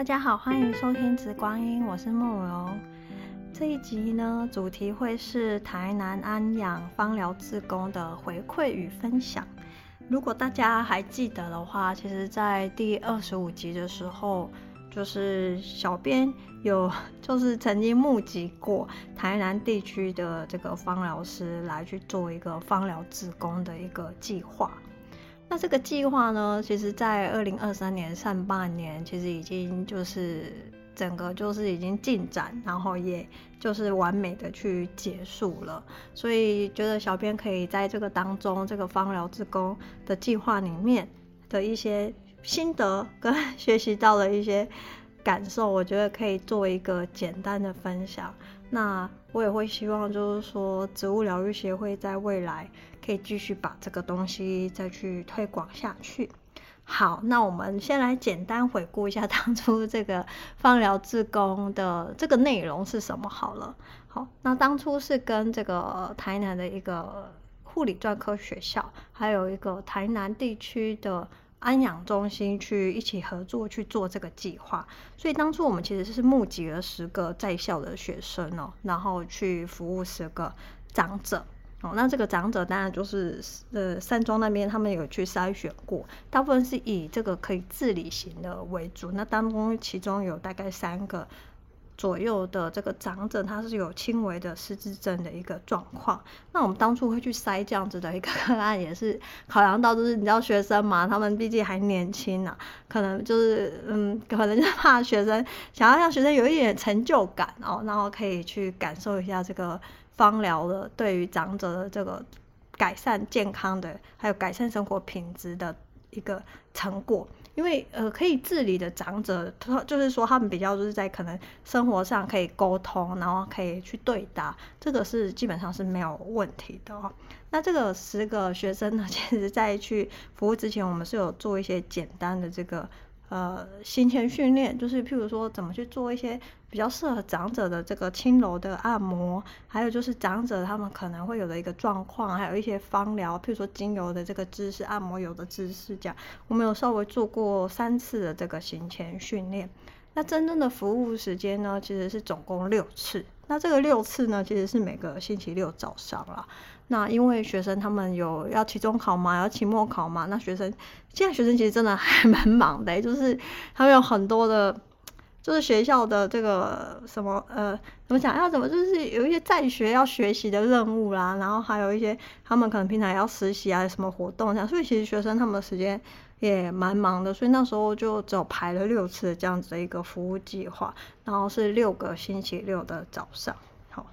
大家好，欢迎收听《直光阴》，我是梦容。这一集呢，主题会是台南安养芳疗志工的回馈与分享。如果大家还记得的话，其实，在第二十五集的时候，就是小编有 就是曾经募集过台南地区的这个芳疗师来去做一个芳疗志工的一个计划。那这个计划呢，其实，在二零二三年上半年，其实已经就是整个就是已经进展，然后也就是完美的去结束了。所以觉得小编可以在这个当中，这个芳疗之工的计划里面的一些心得跟 学习到的一些感受，我觉得可以做一个简单的分享。那我也会希望，就是说，植物疗愈协会在未来可以继续把这个东西再去推广下去。好，那我们先来简单回顾一下当初这个芳疗志工的这个内容是什么好了。好，那当初是跟这个台南的一个护理专科学校，还有一个台南地区的。安养中心去一起合作去做这个计划，所以当初我们其实是募集了十个在校的学生哦，然后去服务十个长者哦。那这个长者当然就是呃山庄那边他们有去筛选过，大部分是以这个可以自理型的为主。那当中其中有大概三个。左右的这个长者，他是有轻微的失智症的一个状况。那我们当初会去筛这样子的一个 个案，也是考量到，就是你知道学生嘛，他们毕竟还年轻啊，可能就是嗯，可能就怕学生想要让学生有一点成就感哦，然后可以去感受一下这个方疗的对于长者的这个改善健康的，还有改善生活品质的一个成果。因为呃，可以自理的长者，他就是说他们比较就是在可能生活上可以沟通，然后可以去对答，这个是基本上是没有问题的哦。那这个十个学生呢，其实在去服务之前，我们是有做一些简单的这个。呃，行前训练就是，譬如说怎么去做一些比较适合长者的这个轻柔的按摩，还有就是长者他们可能会有的一个状况，还有一些芳疗，譬如说精油的这个知识、按摩油的知识，这样我们有稍微做过三次的这个行前训练。那真正的服务时间呢，其实是总共六次。那这个六次呢，其实是每个星期六早上啦。那因为学生他们有要期中考嘛，要期末考嘛，那学生现在学生其实真的还 蛮忙的，就是他们有很多的，就是学校的这个什么呃，怎么讲要怎么，就是有一些在学要学习的任务啦，然后还有一些他们可能平常要实习啊，什么活动这样，所以其实学生他们的时间也蛮忙的，所以那时候就只有排了六次这样子的一个服务计划，然后是六个星期六的早上，好，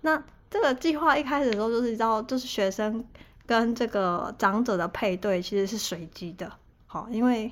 那。这个计划一开始的时候，就是你知道，就是学生跟这个长者的配对其实是随机的，好，因为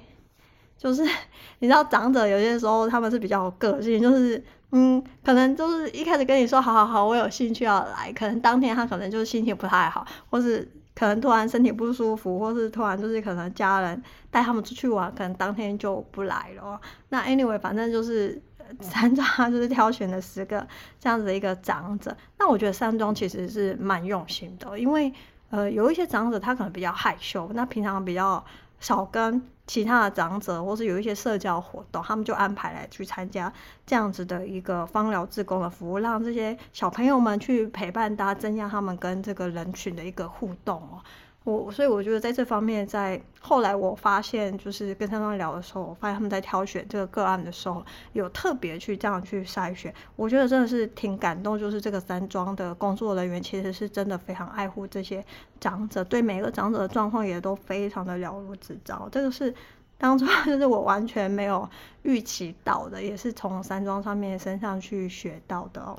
就是 你知道长者有些时候他们是比较有个性，就是嗯，可能就是一开始跟你说好好好，我有兴趣要来，可能当天他可能就是心情不太好，或是可能突然身体不舒服，或是突然就是可能家人带他们出去玩，可能当天就不来了。那 anyway，反正就是。山庄就是挑选了十个这样子的一个长者，那我觉得山庄其实是蛮用心的，因为呃有一些长者他可能比较害羞，那平常比较少跟其他的长者或是有一些社交活动，他们就安排来去参加这样子的一个芳疗志工的服务，让这些小朋友们去陪伴大家，增加他们跟这个人群的一个互动哦。我所以我觉得在这方面，在后来我发现，就是跟他们聊的时候，我发现他们在挑选这个个案的时候，有特别去这样去筛选。我觉得真的是挺感动，就是这个山庄的工作人员其实是真的非常爱护这些长者，对每个长者的状况也都非常的了如指掌。这个是当初 就是我完全没有预期到的，也是从山庄上面身上去学到的哦。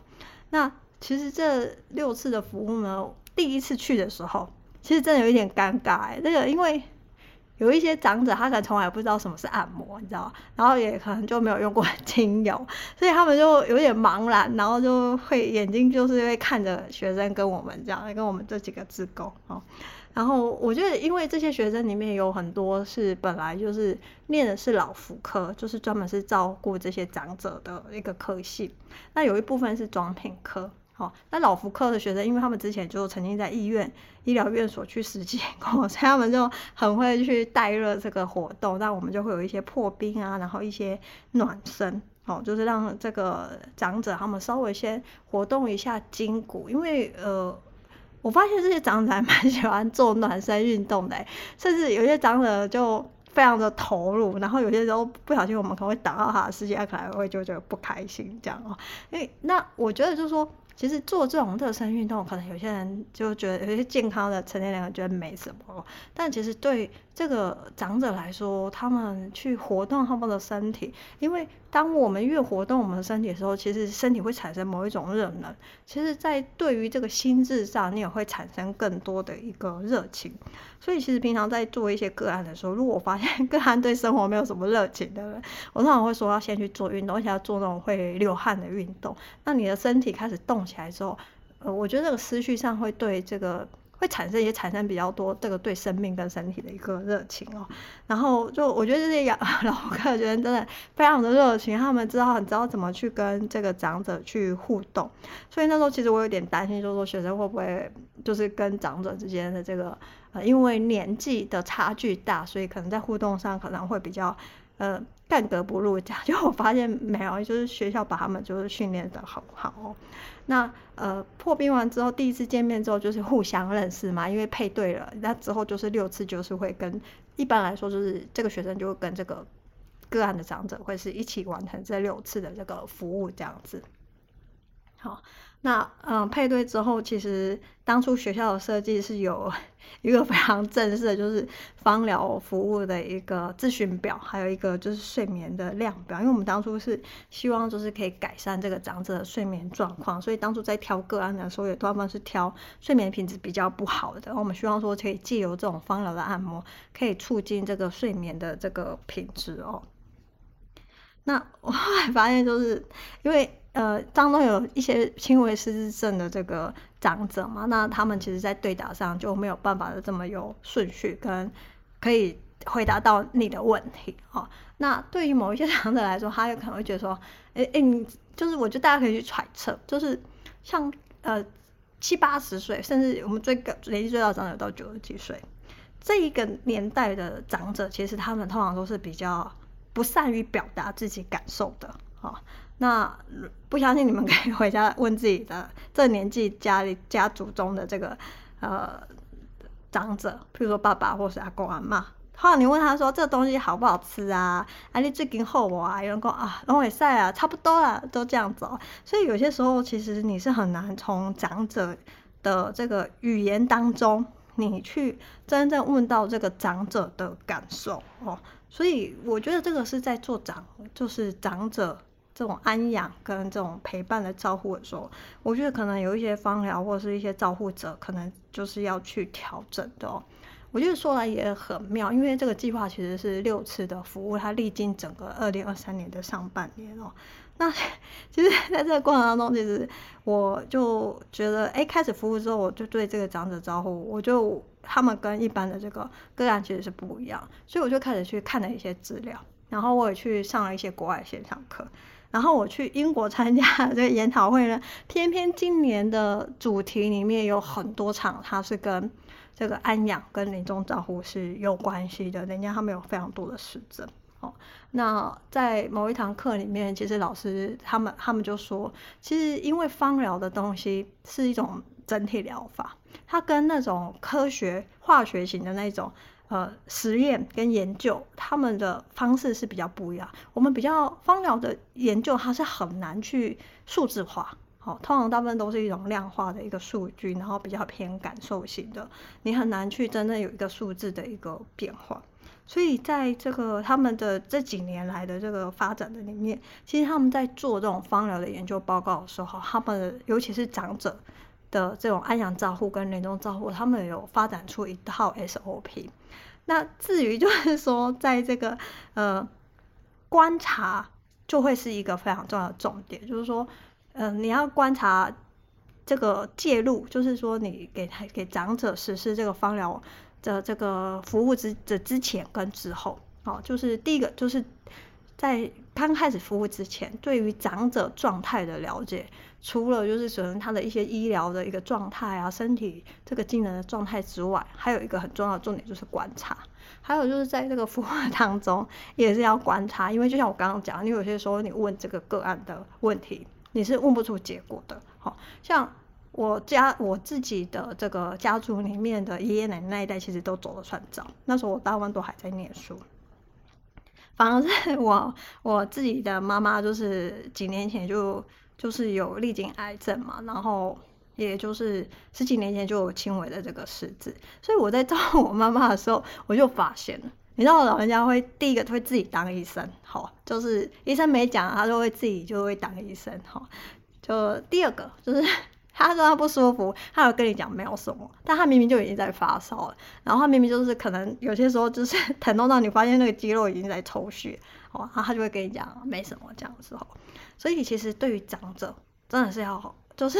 那其实这六次的服务呢，第一次去的时候。其实真的有一点尴尬哎，这个因为有一些长者他可能从来不知道什么是按摩，你知道，然后也可能就没有用过 精油，所以他们就有点茫然，然后就会眼睛就是会看着学生跟我们这样，跟我们这几个志工哦。然后我觉得，因为这些学生里面有很多是本来就是念的是老福科，就是专门是照顾这些长者的一个科系，那有一部分是装品科。好，那老福科的学生，因为他们之前就曾经在医院、医疗院所去实习过，所以他们就很会去带热这个活动。那我们就会有一些破冰啊，然后一些暖身，哦，就是让这个长者他们稍微先活动一下筋骨，因为呃，我发现这些长者还蛮喜欢做暖身运动的，甚至有些长者就非常的投入，然后有些时候不小心我们可能会打到他的世界，他可能会就觉得不开心这样哦。因为那我觉得就是说。其实做这种热身运动，可能有些人就觉得有些健康的成年人觉得没什么，但其实对这个长者来说，他们去活动他们的身体，因为当我们越活动我们的身体的时候，其实身体会产生某一种热能。其实，在对于这个心智上，你也会产生更多的一个热情。所以，其实平常在做一些个案的时候，如果我发现 个案对生活没有什么热情的人，我通常会说要先去做运动，而且要做那种会流汗的运动。那你的身体开始动起来之后，呃，我觉得这个思绪上会对这个。会产生也产生比较多这个对生命跟身体的一个热情哦，然后就我觉得这些养 老客学生真的非常的热情，他们知道很知道怎么去跟这个长者去互动，所以那时候其实我有点担心，就是说学生会不会就是跟长者之间的这个呃因为年纪的差距大，所以可能在互动上可能会比较呃格格不入这样，就我发现没有，就是学校把他们就是训练的很好哦。那呃破冰完之后，第一次见面之后就是互相认识嘛，因为配对了。那之后就是六次，就是会跟一般来说就是这个学生就跟这个个案的长者会是一起完成这六次的这个服务这样子。好。那嗯，配对之后，其实当初学校的设计是有 一个非常正式的，就是芳疗服务的一个咨询表，还有一个就是睡眠的量表。因为我们当初是希望就是可以改善这个长者的睡眠状况，所以当初在挑个案的时候，也多半是挑睡眠品质比较不好的。我们希望说可以借由这种芳疗的按摩，可以促进这个睡眠的这个品质哦。那我后来发现，就是因为。呃，当中有一些轻微失智症的这个长者嘛，那他们其实在对答上就没有办法的这么有顺序跟可以回答到你的问题哦。那对于某一些长者来说，他有可能会觉得说，哎哎，你就是我觉得大家可以去揣测，就是像呃七八十岁，甚至我们最高年纪最大长者到九十几岁，这一个年代的长者，其实他们通常都是比较不善于表达自己感受的。哦那不相信你们可以回家问自己的这年纪家里家族中的这个呃长者，譬如说爸爸或是阿公阿妈，后来你问他说这东西好不好吃啊？啊，你最近好不啊？有人说啊，拢会使啊，差不多啦，都这样子哦。所以有些时候其实你是很难从长者的这个语言当中，你去真正问到这个长者的感受哦。所以我觉得这个是在做长，就是长者。这种安养跟这种陪伴的照护的时候，我觉得可能有一些芳疗或者是一些照护者，可能就是要去调整的哦。我觉得说来也很妙，因为这个计划其实是六次的服务，它历经整个二零二三年的上半年哦。那 其实在这个过程当中，其实我就觉得，哎，开始服务之后，我就对这个长者照护，我就他们跟一般的这个个案其实是不一样，所以我就开始去看了一些资料，然后我也去上了一些国外线上课。然后我去英国参加这个研讨会呢，偏偏今年的主题里面有很多场，它是跟这个安养跟临终照护是有关系的。人家他们有非常多的实证哦。那在某一堂课里面，其实老师他们他们就说，其实因为芳疗的东西是一种整体疗法，它跟那种科学化学型的那种。呃，实验跟研究，他们的方式是比较不一样。我们比较芳疗的研究，它是很难去数字化，好、哦，通常大部分都是一种量化的一个数据，然后比较偏感受型的，你很难去真正有一个数字的一个变化。所以在这个他们的这几年来的这个发展的里面，其实他们在做这种芳疗的研究报告的时候，他们尤其是长者的这种安养照护跟临终照护，他们有发展出一套 SOP。那至于就是说，在这个呃观察，就会是一个非常重要的重点。就是说，嗯、呃，你要观察这个介入，就是说你给他给长者实施这个芳疗的这个服务之的之前跟之后，哦，就是第一个就是在刚开始服务之前，对于长者状态的了解，除了就是可能他的一些医疗的一个状态啊，身体这个机能的状态之外，还有一个很重要的重点就是观察。还有就是在这个服务当中也是要观察，因为就像我刚刚讲，你有些时候你问这个个案的问题，你是问不出结果的。好像我家我自己的这个家族里面的爷爷奶奶那一代，其实都走得算早，那时候我大部分都还在念书。反而是我我自己的妈妈，就是几年前就就是有历经癌症嘛，然后也就是十几年前就有轻微的这个失智，所以我在照顾我妈妈的时候，我就发现了，你知道老人家会第一个会自己当医生，好，就是医生没讲，他就会自己就会当医生，好，就第二个就是。他说他不舒服，他有跟你讲没有什么，但他明明就已经在发烧了，然后他明明就是可能有些时候就是疼痛到你发现那个肌肉已经在抽血，哦，然后他就会跟你讲没什么这样的时候，所以其实对于长者真的是要好就是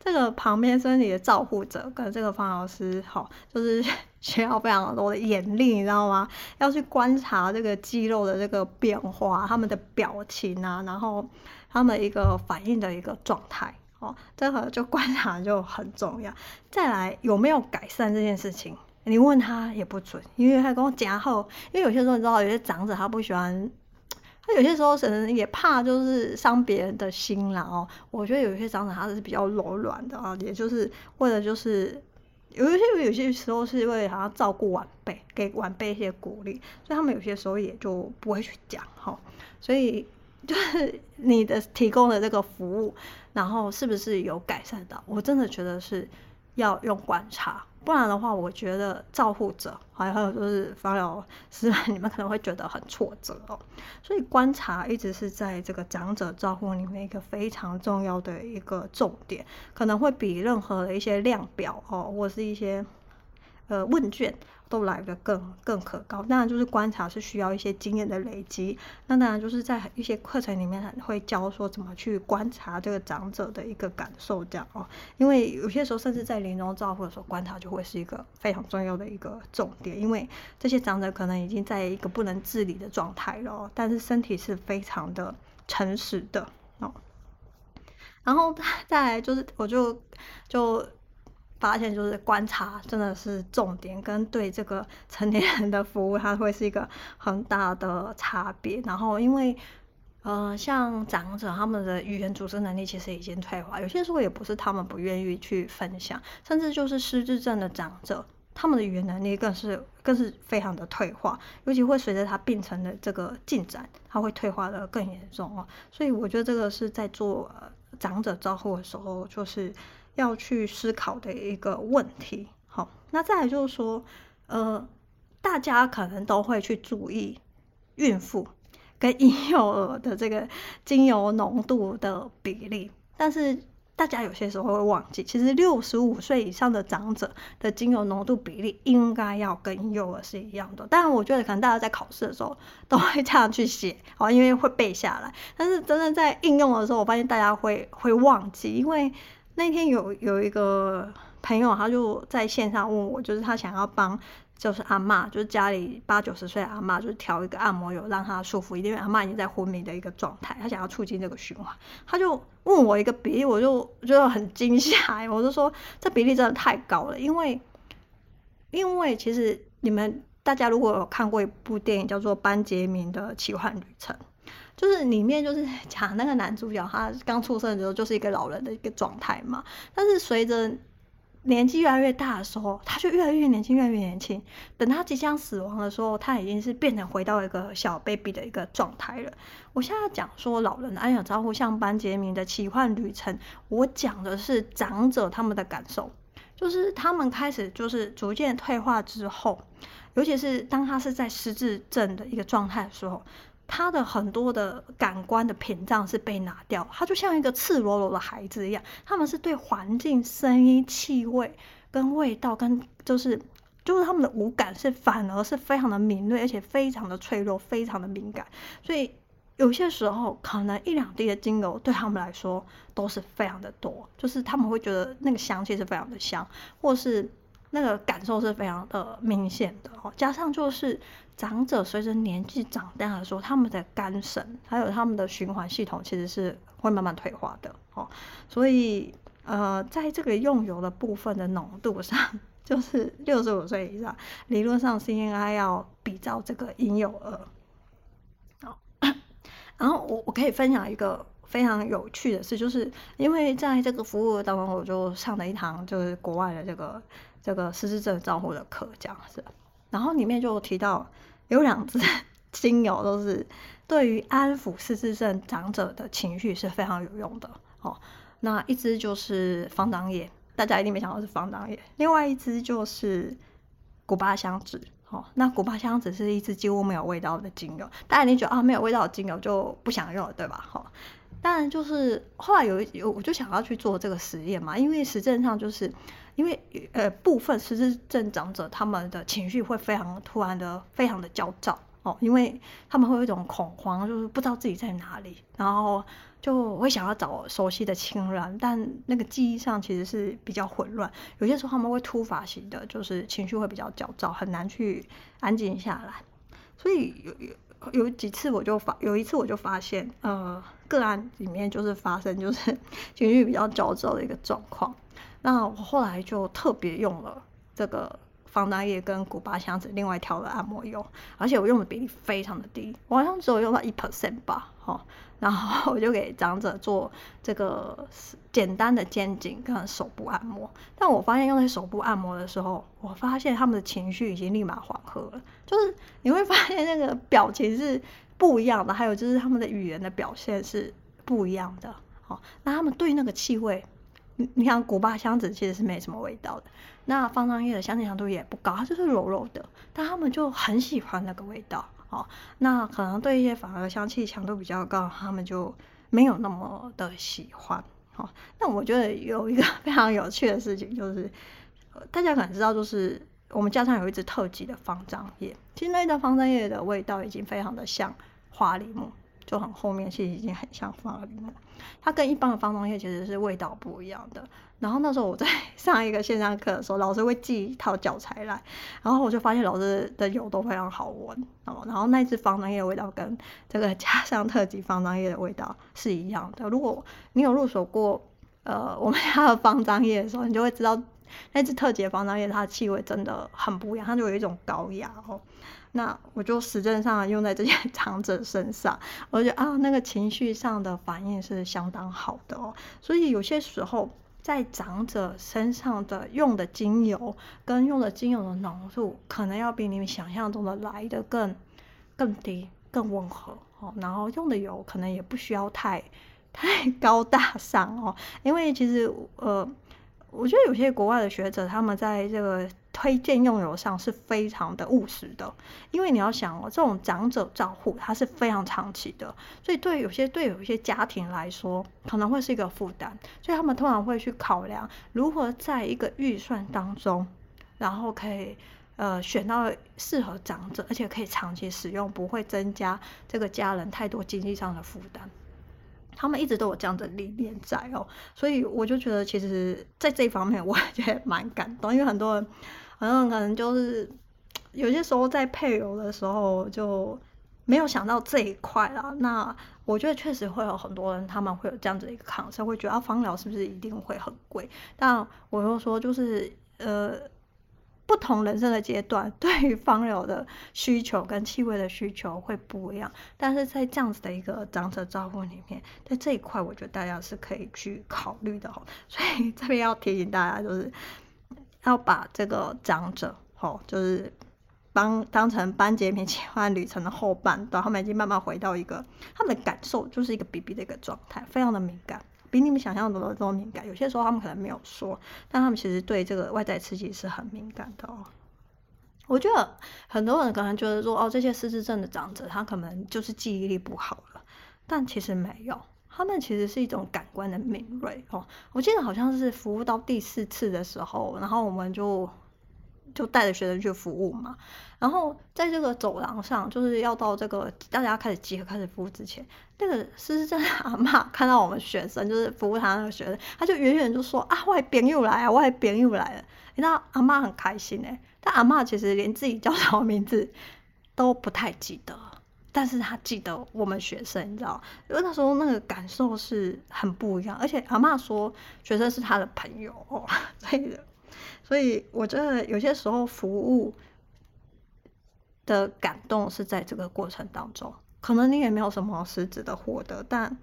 这个旁边身体的照护者跟这个方老师好，就是 需要非常多的眼力，你知道吗？要去观察这个肌肉的这个变化，他们的表情啊，然后他们一个反应的一个状态。哦，这个就观察就很重要。再来有没有改善这件事情，你问他也不准，因为他跟我讲后，因为有些时候你知道，有些长者他不喜欢，他有些时候可能也怕就是伤别人的心啦哦。我觉得有些长者他是比较柔软的啊，也就是为了就是有一些有些时候是为了想要照顾晚辈，给晚辈一些鼓励，所以他们有些时候也就不会去讲哈，所以。就是你的提供的这个服务，然后是不是有改善到？我真的觉得是要用观察，不然的话，我觉得照护者还有就是芳疗师，你们可能会觉得很挫折哦。所以观察一直是在这个长者照护里面一个非常重要的一个重点，可能会比任何的一些量表哦，或是一些呃问卷。都来得更更可靠，当然就是观察是需要一些经验的累积。那当然就是在一些课程里面会教说怎么去观察这个长者的一个感受，这样哦。因为有些时候甚至在临终照护的时候，观察就会是一个非常重要的一个重点，因为这些长者可能已经在一个不能自理的状态了，但是身体是非常的诚实的哦。然后 再来就是，我就就。发现就是观察真的是重点，跟对这个成年人的服务，它会是一个很大的差别。然后因为，呃，像长者他们的语言组织能力其实已经退化，有些时候也不是他们不愿意去分享，甚至就是失智症的长者，他们的语言能力更是更是非常的退化，尤其会随着他病程的这个进展，他会退化的更严重哦。所以我觉得这个是在做长者照护的时候，就是。要去思考的一个问题，好，那再来就是说，呃，大家可能都会去注意孕妇跟婴幼儿的这个精油浓度的比例，但是大家有些时候会忘记，其实六十五岁以上的长者的精油浓度比例应该要跟幼儿是一样的。当然，我觉得可能大家在考试的时候都会这样去写，好，因为会背下来，但是真的在应用的时候，我发现大家会会忘记，因为。那天有有一个朋友，他就在线上问我，就是他想要帮，就是阿嬷，就是家里八九十岁阿嬷，就是调一个按摩油，让她舒服一点，因为阿嬷已经在昏迷的一个状态，他想要促进这个循环，他就问我一个比例，我就觉得很惊吓，我就说这比例真的太高了，因为因为其实你们大家如果有看过一部电影叫做《班杰明的奇幻旅程》。就是里面就是讲那个男主角，他刚出生的时候就是一个老人的一个状态嘛。但是随着年纪越来越大的时候，他就越来越年轻，越来越年轻。等他即将死亡的时候，他已经是变成回到一个小 baby 的一个状态了。我现在讲说老人的安养照护，像班杰明的奇幻旅程，我讲的是长者他们的感受，就是他们开始就是逐渐退化之后，尤其是当他是在失智症的一个状态的时候。他的很多的感官的屏障是被拿掉，他就像一个赤裸裸的孩子一样。他们是对环境、声音、气味跟味道，跟就是就是他们的五感是反而是非常的敏锐，而且非常的脆弱，非常的敏感。所以有些时候，可能一两滴的精油对他们来说都是非常的多，就是他们会觉得那个香气是非常的香，或是那个感受是非常的明显的哦。加上就是长者随着年纪长大的时候，他们的肝肾还有他们的循环系统其实是会慢慢退化的哦。所以呃，在这个用油的部分的浓度上，就是六十五岁以上，理论上是应该要比照这个婴幼儿。然后我我可以分享一个非常有趣的事，就是因为在这个服务当中，我就上了一堂就是国外的这个这个失智症照护的课，这样子。然后里面就提到有两支精油都是对于安抚失智症长者的情绪是非常有用的哦。那一支就是芳樟叶，大家一定没想到是芳樟叶；另外一支就是古巴香脂。哦，那古巴香脂是一支几乎没有味道的精油，当然你觉得啊没有味道的精油就不想用了，对吧？哈，当然就是后来有有我就想要去做这个实验嘛，因为实际上就是因为呃部分失智症长者他们的情绪会非常突然的非常的焦躁哦，因为他们会有一种恐慌，就是不知道自己在哪里，然后。就会想要找熟悉的亲人，但那个记忆上其实是比较混乱。有些时候他们会突发型的，就是情绪会比较焦躁，很难去安静下来。所以有有有几次我就发，有一次我就发现，呃，个案里面就是发生就是 情绪比较焦躁的一个状况。那我后来就特别用了这个芳樟叶跟古巴香脂，另外调了按摩油，而且我用的比例非常的低，我好像只有用到一 percent 吧，哈。然后 我就给长者做这个简单的肩颈跟手部按摩，但我发现用在手部按摩的时候，我发现他们的情绪已经立马缓和了，就是你会发现那个表情是不一样的，还有就是他们的语言的表现是不一样的。好，那他们对那个气味，你你看古巴香脂其实是没什么味道的，那方樟叶的香气强度也不高，它就是柔柔的，但他们就很喜欢那个味道。哦，那可能对一些反而香气强度比较高，他们就没有那么的喜欢。哦，那我觉得有一个 非常有趣的事情，就是大家可能知道，就是我们家上有一支特级的方樟叶，其实那支芳樟叶的味道已经非常的像花梨木。就很后面，其实已经很像花梨木，它跟一般的芳樟叶其实是味道不一样的。然后那时候我在 上一个线上课的时候，老师会寄一套教材来，然后我就发现老师的油都非常好闻哦。然后那支芳樟叶的味道跟这个家乡特级芳樟叶的味道是一样的。如果你有入手过呃我们家的芳樟叶的时候，你就会知道那支特级芳樟叶它的气味真的很不一样，它就有一种高雅哦。那我就实证上用在这些 长者身上，我觉得啊，那个情绪上的反应是相当好的哦。所以有些时候在长者身上的用的精油跟用的精油的浓度，可能要比你们想象中的来的更更低、更温和哦。然后用的油可能也不需要太太高大上哦，因为其实呃，我觉得有些国外的学者他们在这个。推荐用油上是非常的务实的，因为你要想哦，这种长者照护它是非常长期的，所以对有些对有一些家庭来说可能会是一个负担，所以他们通常会去考量如何在一个预算当中，然后可以呃选到适合长者，而且可以长期使用，不会增加这个家人太多经济上的负担。他们一直都有这样的理念在哦，所以我就觉得其实在这方面我 也觉蛮感动，因为很多人。很多人可能就是有些时候在配油的时候就没有想到这一块啦。那我觉得确实会有很多人他们会有这样子的一个 concern，会觉得啊芳疗是不是一定会很贵？但我又说就是呃，不同人生的阶段 对于芳疗的需求跟气味的需求会不一样。但是在这样子的一个长者照顾里面，在这一块我觉得大家是可以去考虑的。所以这边要提醒大家就是。要把这个长者，吼，就是当当成班杰明奇幻旅程的后半段，他们已经慢慢回到一个他们的感受，就是一个 BB 的一个状态，非常的敏感，比你们想象中的都敏感。有些时候他们可能没有说，但他们其实对这个外在刺激是很敏感的哦。我觉得很多人可能觉得说，哦，这些失智症的长者，他可能就是记忆力不好了，但其实没有。他们其实是一种感官的敏锐哦，我记得好像是服务到第四次的时候，然后我们就就带着学生去服务嘛，然后在这个走廊上，就是要到这个大家开始集合开始服务之前，那个失智症阿嬷看到我们学生，就是服务他那个学生，他就远远就说啊，外边又来啊，我的朋友来了。你知道阿嬷很开心哎，但阿嬷其实连自己叫什么名字都不太记得，但是她记得我们学生，你知道，因为那时候那个感受是很不一样，而且阿嬷说学生是她的朋友哦，所以，所以我觉得有些时候服务的感动是在这个过程当中，可能你也没有什么实质的获得，但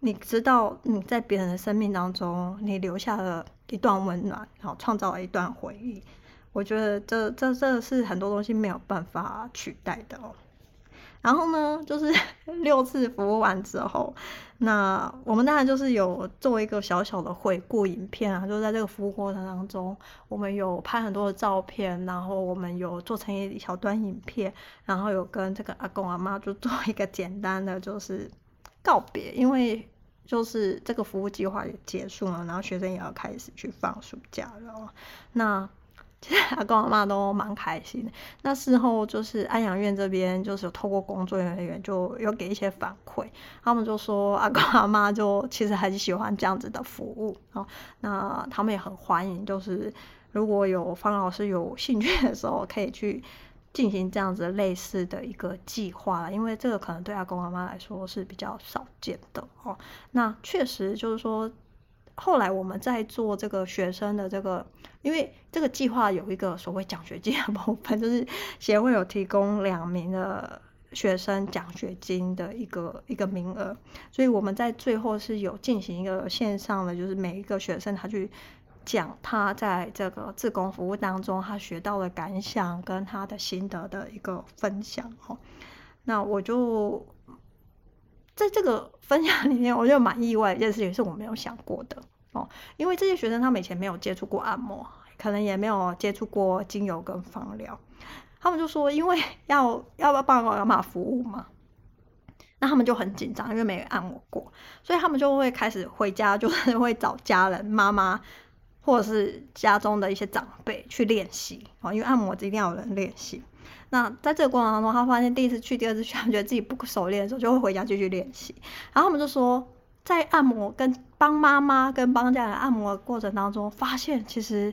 你知道你在别人的生命当中，你留下了一段温暖，然后创造了一段回忆。我觉得这这这是很多东西没有办法取代的哦。然后呢，就是 六次服务完之后，那我们当然就是有做一个小小的回顾影片啊，就在这个服务过程当中，我们有拍很多的照片，然后我们有做成一小段影片，然后有跟这个阿公阿妈就 做一个简单的就是告别，因为就是这个服务计划也结束了，然后学生也要开始去放暑假了，那。其 实阿公阿妈都蛮开心。那事后就是安养院这边，就是有透过工作人员就有给一些反馈，他们就说阿公阿妈就其实很喜欢这样子的服务哦。那他们也很欢迎，就是如果有方老师有兴趣的时候，可以去进行这样子类似的一个计划，因为这个可能对阿公阿妈来说是比较少见的哦。那确实就是说。后来我们在做这个学生的这个，因为这个计划有一个所谓奖学金的部分，就是协会有提供两名的学生奖学金的一个一个名额，所以我们在最后是有进行一个线上的，就是每一个学生他去讲他在这个志工服务当中他学到的感想跟他的心得的一个分享哦。那我就。在这个分享里面，我就蛮意外一件事情是我没有想过的哦，因为这些学生他们以前没有接触过按摩，可能也没有接触过精油跟芳疗，他们就说因为要要不要帮我干嘛服务嘛，那他们就很紧张，因为没有按摩过，所以他们就会开始回家，就是会找家人、妈妈或者是家中的一些长辈去练习哦，因为按摩一定要有人练习。那在这个过程当中，他发现第一次去、第二次去，他觉得自己不熟练的时候，就会回家继续练习。然后他们就说，在按摩跟帮妈妈跟帮家人按摩的过程当中，发现其实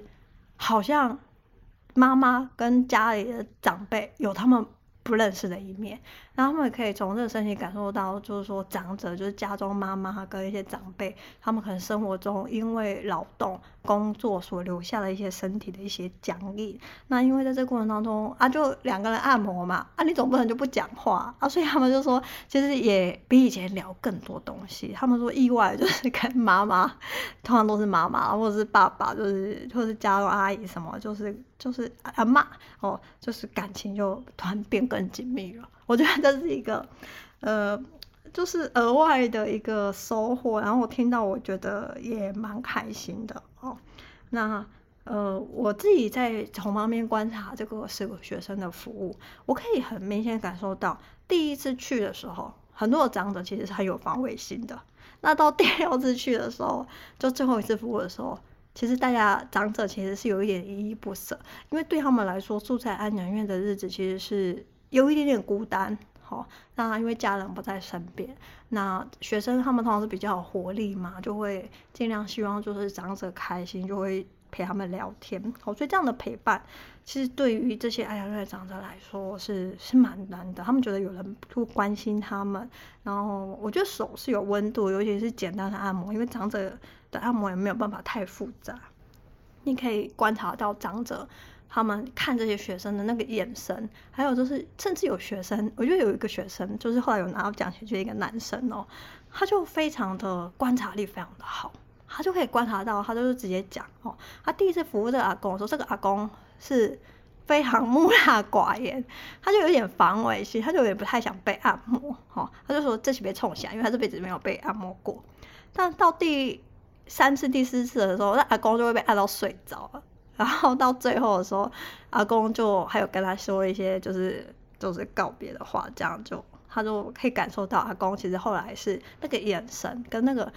好像妈妈跟家里的长辈有他们不认识的一面，然后他们也可以从这个身体感受到，就是说长者，就是家中妈妈跟一些长辈，他们可能生活中因为劳动工作所留下的一些身体的一些僵硬。那因为在这过程当中啊，就两个人按摩嘛，啊，你总不能就不讲话啊，所以他们就说，其实也比以前聊更多东西。他们说意外就是跟妈妈，通常都是妈妈或者是爸爸，就是或者是家中阿姨什么，就是。就是阿嬷哦，就是感情就突然变更紧密了。我觉得这是一个，呃，就是额外的一个收获。然后我听到，我觉得也蛮开心的哦。那呃，我自己在从旁边观察这个四个学生的服务，我可以很明显感受到，第一次去的时候，很多的长者其实是很有防卫心的。那到第六次去的时候，就最后一次服务的时候。其实大家长者其实是有一点依依不舍，因为对他们来说，住在安养院的日子其实是有一点点孤单。好，那因为家人不在身边，那学生他们通常是比较有活力嘛，就会尽量希望就是长者开心，就会陪他们聊天。好，所以这样的陪伴，其实对于这些安养院的长者来说是是蛮难的。他们觉得有人会关心他们，然后我觉得手是有温度，尤其是简单的按摩，因为长者。的按摩也没有办法太复杂，你可以观察到长者他们看这些学生的那个眼神，还有就是甚至有学生，我觉得有一个学生就是后来有拿到奖学金一个男生哦，他就非常的观察力非常的好，他就可以观察到，他就是直接讲哦，他第一次服务这个阿公说这个阿公是非常木讷寡言，他就有点防卫心，他就有点不太想被按摩哦，他就说这是别冲下，因为他这辈子没有被按摩过，但到第三次、第四次的时候，那阿公就会被按到睡着了。然后到最后的时候，阿公就还有跟他说一些就是就是告别的话，这样就他就可以感受到阿公其实后来是那个眼神跟那个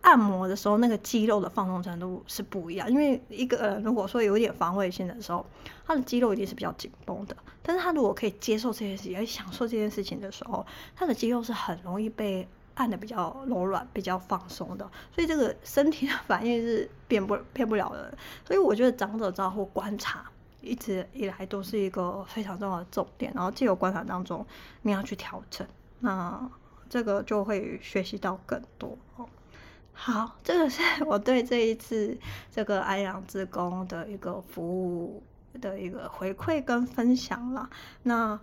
按摩的时候那个肌肉的放松程度是不一样。因为一个人如果说有一点防卫心的时候，他的肌肉一定是比较紧绷的。但是他如果可以接受这件事情，而享受这件事情的时候，他的肌肉是很容易被。按的比较柔软、比较放松的，所以这个身体的反应是变不变不了的。所以我觉得长者照护观察一直以来都是一个非常重要的重点，然后借由观察当中你要去调整，那这个就会学习到更多哦。好，这个是 我对这一次这个安阳志工的一个服务的一个回馈跟分享啦。那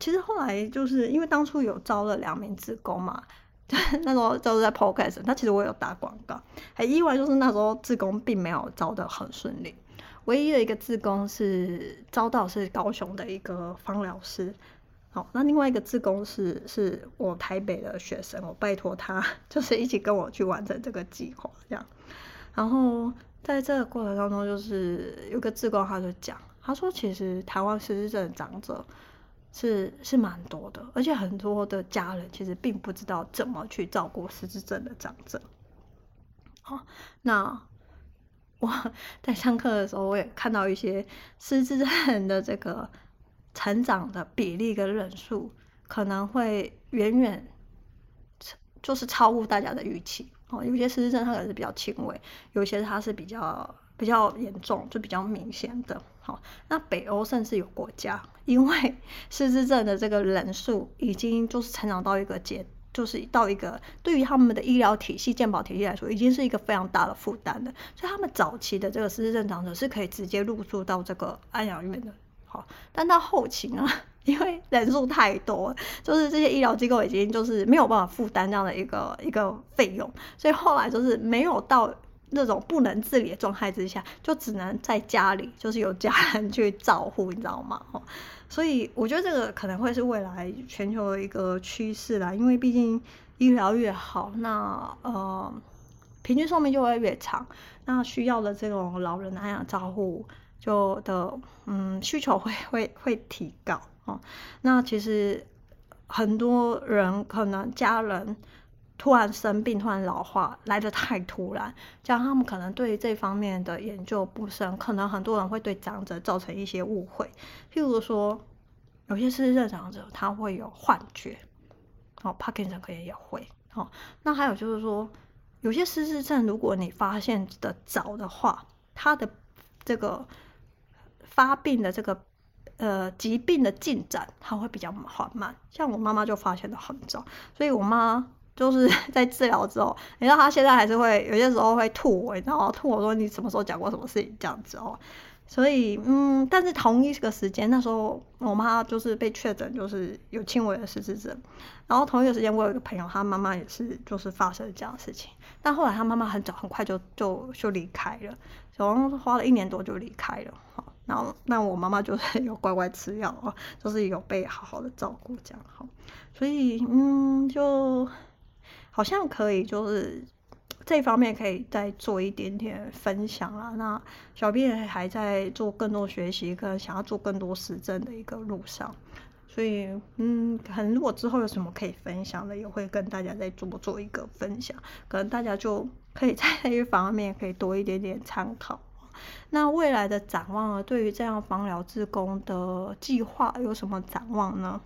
其实后来就是因为当初有招了两名志工嘛，那时候就是在 Podcast，他其实我有打广告，很意外就是那时候志工并没有招得很顺利，唯一的一个志工是招到是高雄的一个芳疗师。好，那另外一个志工是是我台北的学生，我拜托他 就是一起跟我去完成这个计划，这样。然后在这个过程当中，就是有个志工他就讲，他说其实台湾失智症长者是是蛮多的，而且很多的家人其实并不知道怎么去照顾失智症的长者。好，那我在上课的时候，我也看到一些失智症的这个。成长的比例跟人数可能会远远就是超乎大家的预期哦。有些失智症它可能是比较轻微，有些它是比较比较严重，就比较明显的。好，那北欧甚至有国家，因为 失智症的这个人数已经就是成长到一个阶，就是到一个对于他们的医疗体系、健保体系来说，已经是一个非常大的负担的。所以他们早期的这个失智症长者是可以直接入住到这个安养院的。好，但到后期呢，因为人数太多，就是这些医疗机构已经就是没有办法负担这样的一个一个费用，所以后来就是没有到那种不能自理的状态之下，就只能在家里，就是有家人去照顾，你知道吗？哦，所以我觉得这个可能会是未来全球的一个趋势啦，因为毕竟医疗越好，那呃平均寿命就会越长，那需要的这种老人安养照护。就的嗯需求会会会提高哦，那其实很多人可能家人突然生病，突然老化来得太突然，加上他们可能对这方面的研究不深，可能很多人会对长者造成一些误会。譬如说，有些失智症长者他会有幻觉，哦，帕金森可能也会哦。那还有就是说，有些失智症如果你发现的早的话，他的这个。发病的这个呃疾病的进展，它会比较缓慢。像我妈妈就发现的很早，所以我妈就是 在治疗之后，你知道她现在还是会有些时候会吐我，你知道吗？吐我说你什么时候讲过什么事情这样子哦。所以嗯，但是同一个时间，那时候我妈就是被确诊就是有轻微的失智症，然后同一个时间我有一个朋友，他妈妈也是就是发生这样的事情，但后来他妈妈很早很快就就就离开了，好像花了一年多就离开了。好然后，那我妈妈就是 有乖乖吃药啊，就是有被好好的照顾这样好，所以嗯，就好像可以就是这方面可以再做一点点分享啦。那小编还在做更多学习，跟想要做更多实证的一个路上，所以嗯，可能如果之后有什么可以分享的，也会跟大家再做做一个分享，可能大家就 可以在这一方面可以多一点点参考。那未来的展望呢？对于这样芳疗志工的计划有什么展望呢？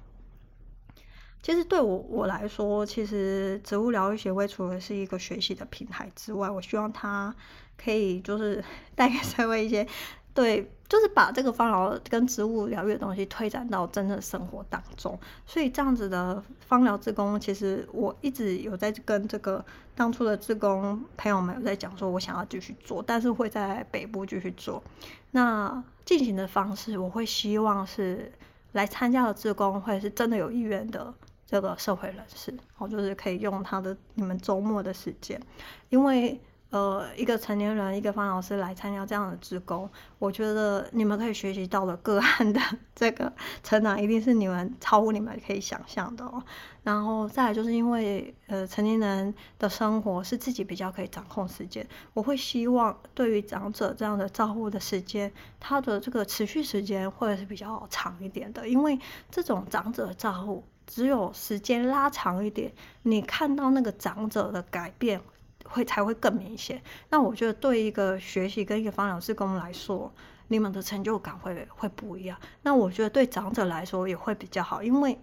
其实对我我来说，其实植物疗愈协会除了是一个学习的平台之外，我希望它可以就是 带给社会一些。对，就是把这个芳疗跟植物疗愈的东西推展到真正生活当中，所以这样子的芳疗志工，其实我一直有在跟这个当初的志工朋友们有在讲，说我想要继续做，但是会在北部继续做。那进行的方式，我会希望是来参加的志工，会是真的有意愿的这个社会人士，哦，就是可以用他的你们周末的时间，因为。呃，一个成年人，一个方老师来参加这样的志工，我觉得你们可以学习到的个案的 这个成长，一定是你们超乎你们可以想象的哦。然后再来就是因为呃，成年人的生活是自己比较可以掌控时间，我会希望对于长者这样的照顾的时间，他的这个持续时间会是比较长一点的，因为这种长者照顾只有时间拉长一点，你看到那个长者的改变。会才会更明显。那我觉得对一个学习跟一个芳疗师工来说，你们的成就感会会不一样。那我觉得对长者来说也会比较好，因为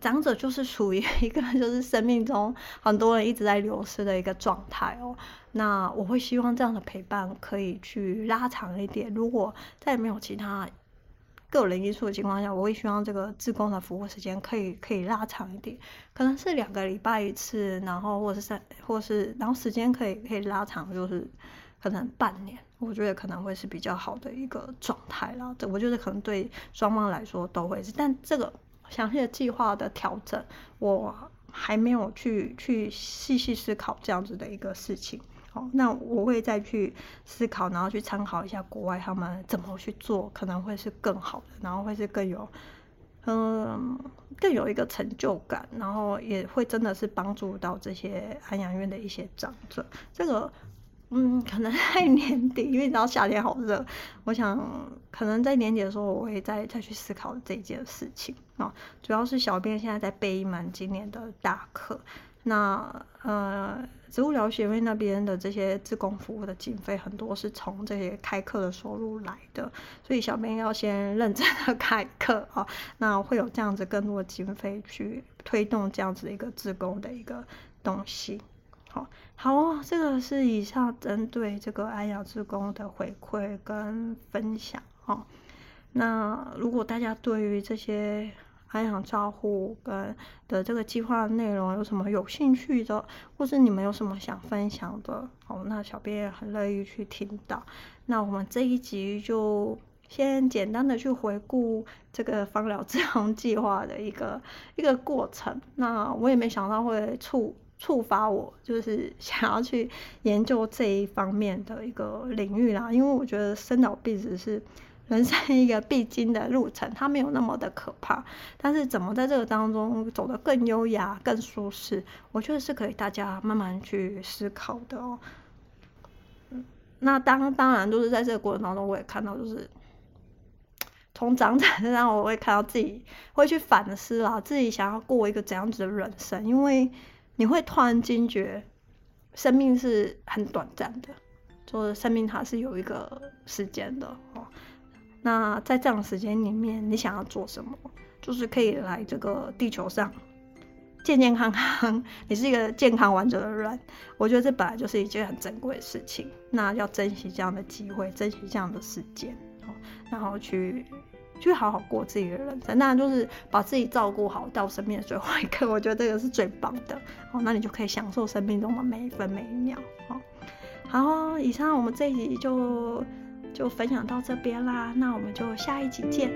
长者就是属于一个就是生命中很多人一直在流失的一个状态哦。那我会希望这样的陪伴可以去拉长一点。如果再没有其他个人因素的情况下，我会希望这个志工的服务时间可以可以拉长一点，可能是两个礼拜一次，然后或者是三，或是然后时间可以可以拉长，就是可能半年，我觉得可能会是比较好的一个状态了。这我觉得可能对双方来说都会是，但这个。详细的计划的调整，我还没有去去细细思考这样子的一个事情。好，那我会再去思考，然后去参考一下国外他们怎么去做，可能会是更好的，然后会是更有，嗯，更有一个成就感，然后也会真的是帮助到这些安养院的一些长者。这个。嗯，可能在年底，因为你知道夏天好热，我想可能在年底的时候，我会再再去思考这件事情啊。主要是小编现在在备一门今年的大课，那呃，植物疗学会那边的这些自工服务的经费很多是从这些开课的收入来的，所以小编要先认真的开课啊，那会有这样子更多的经费去推动这样子一个自工的一个东西。好，好哦，这个是以上针对这个安养志工的回馈跟分享哦。那如果大家对于这些安养照护跟的这个计划内容有什么有兴趣的，或是你们有什么想分享的，哦，那小编也很乐意去听到。那我们这一集就先简单的去回顾这个芳疗志工计划的一个一个过程。那我也没想到会触。触发我就是想要去研究这一方面的一个领域啦，因为我觉得生老病死是人生一个必经的路程，它没有那么的可怕，但是怎么在这个当中走得更优雅、更舒适，我觉得是可以大家慢慢去思考的哦。那当当然就是在这个过程当中，我也看到就是从长者身上，我会看到自己会去反思啦，自己想要过一个怎样子的人生，因为。你会突然惊觉，生命是很短暂的，就是生命它是有一个时间的哦。那在这样的时间里面，你想要做什么？就是可以来这个地球上健健康康，你是一个健康完整的人。我觉得这本来就是一件很珍贵的事情，那要珍惜这样的机会，珍惜这样的时间，然后去。去好好过自己的人生，那就是把自己照顾好到生命的最后一刻，我觉得这个是最棒的哦。那你就可以享受生命中的每一分每一秒。好，以上我们这一集就就分享到这边啦，那我们就下一集见。